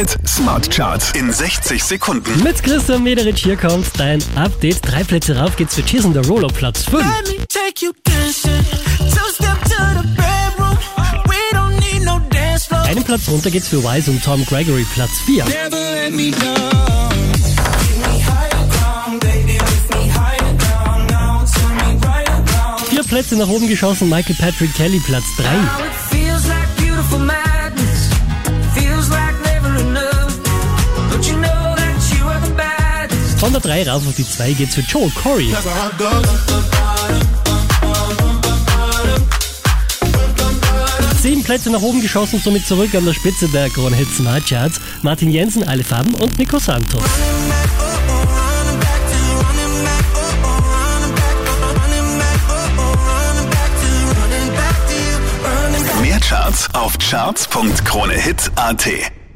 Hit Smart Charts in 60 Sekunden. Mit Christian Mederich hier kommt dein Update. Drei Plätze rauf geht's für Cheers the Roller Platz 5. Let me take you dancing. Two step to the bedroom. We don't need no dance floor. Einen Platz runter geht's für Wise und Tom Gregory Platz 4. Never let me down. Take me higher ground, baby, lift me higher down now. Turn me right around. Vier Plätze nach oben geschossen, Michael Patrick Kelly Platz 3. Von der 3 rauf auf die 2 geht's für Joel Corey. Zehn Plätze nach oben geschossen, somit zurück an der Spitze der Krone Hit Smart Charts. Martin Jensen, Alle Farben und Nico Santos. Mehr Charts auf charts.kronehit.at.